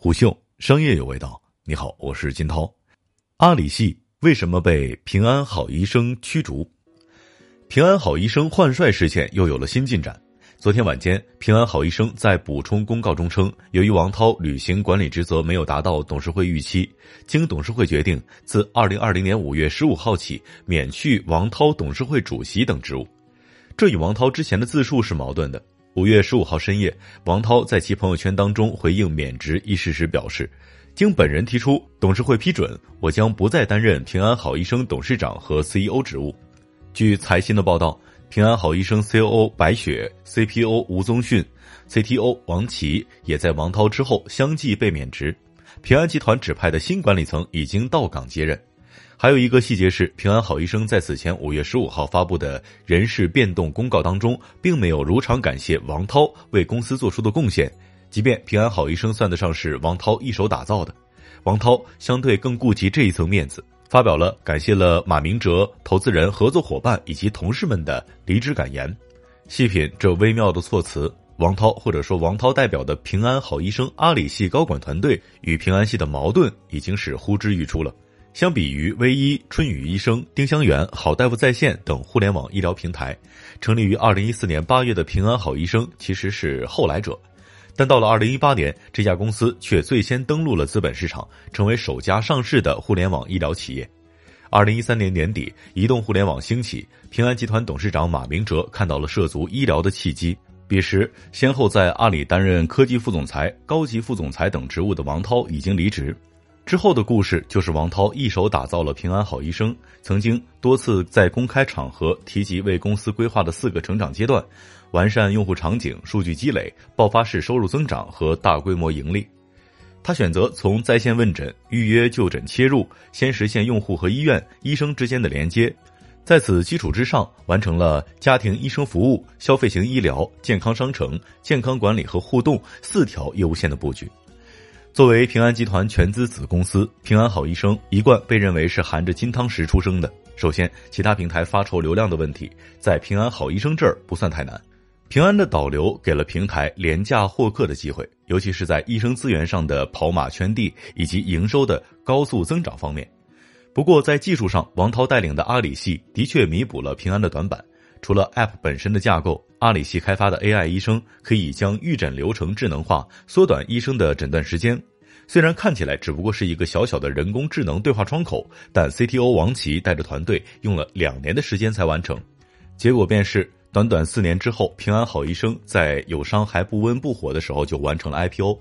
虎嗅商业有味道，你好，我是金涛。阿里系为什么被平安好医生驱逐？平安好医生换帅事件又有了新进展。昨天晚间，平安好医生在补充公告中称，由于王涛履行管理职责没有达到董事会预期，经董事会决定，自二零二零年五月十五号起免去王涛董事会主席等职务。这与王涛之前的自述是矛盾的。五月十五号深夜，王涛在其朋友圈当中回应免职一事时表示：“经本人提出，董事会批准，我将不再担任平安好医生董事长和 CEO 职务。”据财新的报道，平安好医生 COO 白雪、CPO 吴宗训、CTO 王琦也在王涛之后相继被免职，平安集团指派的新管理层已经到岗接任。还有一个细节是，平安好医生在此前五月十五号发布的人事变动公告当中，并没有如常感谢王涛为公司做出的贡献。即便平安好医生算得上是王涛一手打造的，王涛相对更顾及这一层面子，发表了感谢了马明哲、投资人、合作伙伴以及同事们的离职感言。细品这微妙的措辞，王涛或者说王涛代表的平安好医生阿里系高管团队与平安系的矛盾已经是呼之欲出了。相比于微医、春雨医生、丁香园、好大夫在线等互联网医疗平台，成立于二零一四年八月的平安好医生其实是后来者，但到了二零一八年，这家公司却最先登陆了资本市场，成为首家上市的互联网医疗企业。二零一三年年底，移动互联网兴起，平安集团董事长马明哲看到了涉足医疗的契机。彼时，先后在阿里担任科技副总裁、高级副总裁等职务的王涛已经离职。之后的故事就是王涛一手打造了平安好医生，曾经多次在公开场合提及为公司规划的四个成长阶段：完善用户场景、数据积累、爆发式收入增长和大规模盈利。他选择从在线问诊、预约就诊切入，先实现用户和医院、医生之间的连接，在此基础之上，完成了家庭医生服务、消费型医疗、健康商城、健康管理和互动四条业务线的布局。作为平安集团全资子公司，平安好医生一贯被认为是含着金汤匙出生的。首先，其他平台发愁流量的问题，在平安好医生这儿不算太难。平安的导流给了平台廉价获客的机会，尤其是在医生资源上的跑马圈地以及营收的高速增长方面。不过，在技术上，王涛带领的阿里系的确弥补了平安的短板。除了 App 本身的架构，阿里系开发的 AI 医生可以将预诊流程智能化，缩短医生的诊断时间。虽然看起来只不过是一个小小的人工智能对话窗口，但 CTO 王琦带着团队用了两年的时间才完成。结果便是，短短四年之后，平安好医生在友商还不温不火的时候就完成了 IPO。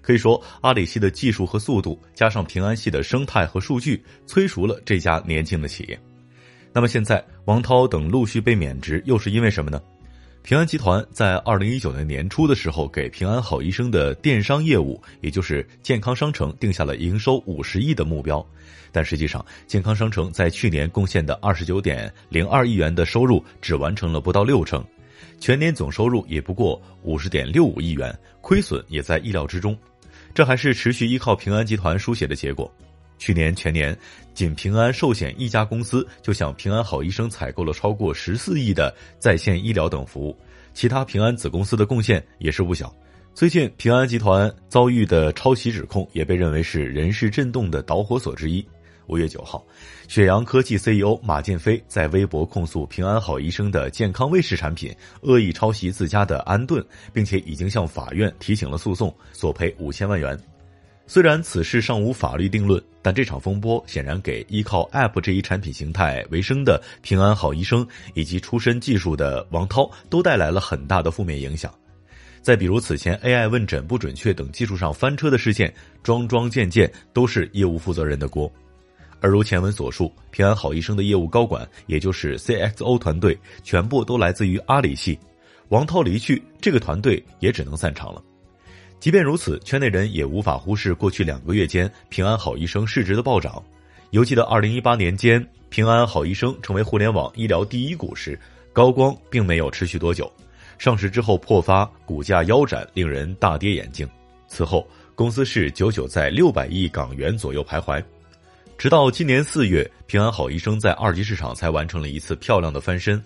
可以说，阿里系的技术和速度，加上平安系的生态和数据，催熟了这家年轻的企业。那么现在，王涛等陆续被免职，又是因为什么呢？平安集团在二零一九年年初的时候，给平安好医生的电商业务，也就是健康商城，定下了营收五十亿的目标。但实际上，健康商城在去年贡献的二十九点零二亿元的收入，只完成了不到六成，全年总收入也不过五十点六五亿元，亏损也在意料之中。这还是持续依靠平安集团书写的结果。去年全年，仅平安寿险一家公司就向平安好医生采购了超过十四亿的在线医疗等服务，其他平安子公司的贡献也是不小。最近，平安集团遭遇的抄袭指控也被认为是人事震动的导火索之一。五月九号，雪阳科技 CEO 马建飞在微博控诉平安好医生的健康卫士产品恶意抄袭自家的安顿，并且已经向法院提起了诉讼，索赔五千万元。虽然此事尚无法律定论，但这场风波显然给依靠 App 这一产品形态为生的平安好医生以及出身技术的王涛都带来了很大的负面影响。再比如此前 AI 问诊不准确等技术上翻车的事件，桩桩件件都是业务负责人的锅。而如前文所述，平安好医生的业务高管，也就是 CXO 团队，全部都来自于阿里系。王涛离去，这个团队也只能散场了。即便如此，圈内人也无法忽视过去两个月间平安好医生市值的暴涨。犹记得二零一八年间，平安好医生成为互联网医疗第一股时，高光并没有持续多久。上市之后破发，股价腰斩，令人大跌眼镜。此后，公司是久久在六百亿港元左右徘徊。直到今年四月，平安好医生在二级市场才完成了一次漂亮的翻身。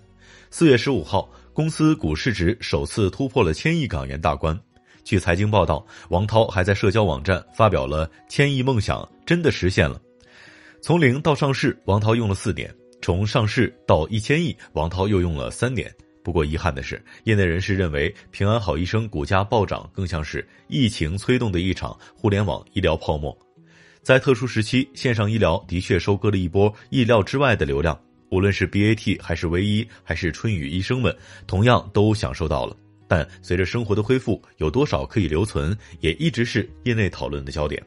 四月十五号，公司股市值首次突破了千亿港元大关。据财经报道，王涛还在社交网站发表了“千亿梦想真的实现了”。从零到上市，王涛用了四年；从上市到一千亿，王涛又用了三年。不过遗憾的是，业内人士认为平安好医生股价暴涨更像是疫情催动的一场互联网医疗泡沫。在特殊时期，线上医疗的确收割了一波意料之外的流量。无论是 BAT 还是唯一还是春雨医生们，同样都享受到了。但随着生活的恢复，有多少可以留存，也一直是业内讨论的焦点。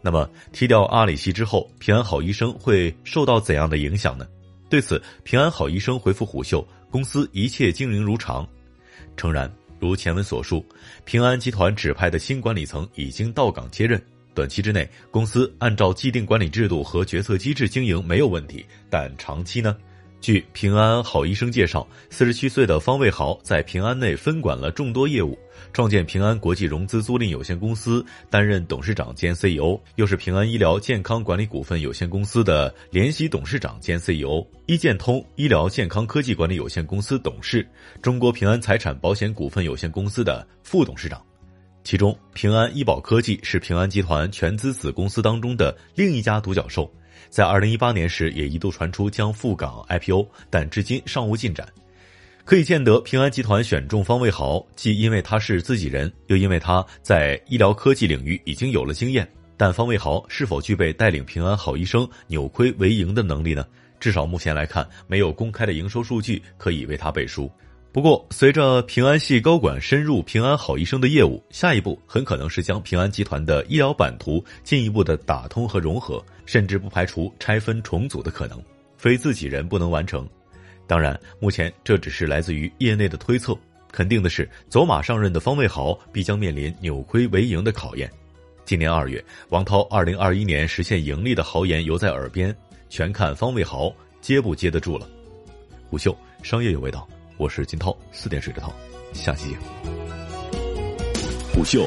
那么，踢掉阿里系之后，平安好医生会受到怎样的影响呢？对此，平安好医生回复虎嗅，公司一切经营如常。诚然，如前文所述，平安集团指派的新管理层已经到岗接任。短期之内，公司按照既定管理制度和决策机制经营没有问题，但长期呢？据平安好医生介绍，四十七岁的方卫豪在平安内分管了众多业务，创建平安国际融资租赁有限公司，担任董事长兼 CEO，又是平安医疗健康管理股份有限公司的联席董事长兼 CEO，医健通医疗健康科技管理有限公司董事，中国平安财产保险股份有限公司的副董事长。其中，平安医保科技是平安集团全资子公司当中的另一家独角兽，在二零一八年时也一度传出将赴港 IPO，但至今尚无进展。可以见得，平安集团选中方卫豪，既因为他是自己人，又因为他在医疗科技领域已经有了经验。但方卫豪是否具备带领平安好医生扭亏为盈的能力呢？至少目前来看，没有公开的营收数据可以为他背书。不过，随着平安系高管深入平安好医生的业务，下一步很可能是将平安集团的医疗版图进一步的打通和融合，甚至不排除拆分重组的可能。非自己人不能完成。当然，目前这只是来自于业内的推测。肯定的是，走马上任的方卫豪必将面临扭亏为盈的考验。今年二月，王涛二零二一年实现盈利的豪言犹在耳边，全看方卫豪接不接得住了。虎嗅商业有味道。我是金涛，四点水的涛，下期见。虎嗅，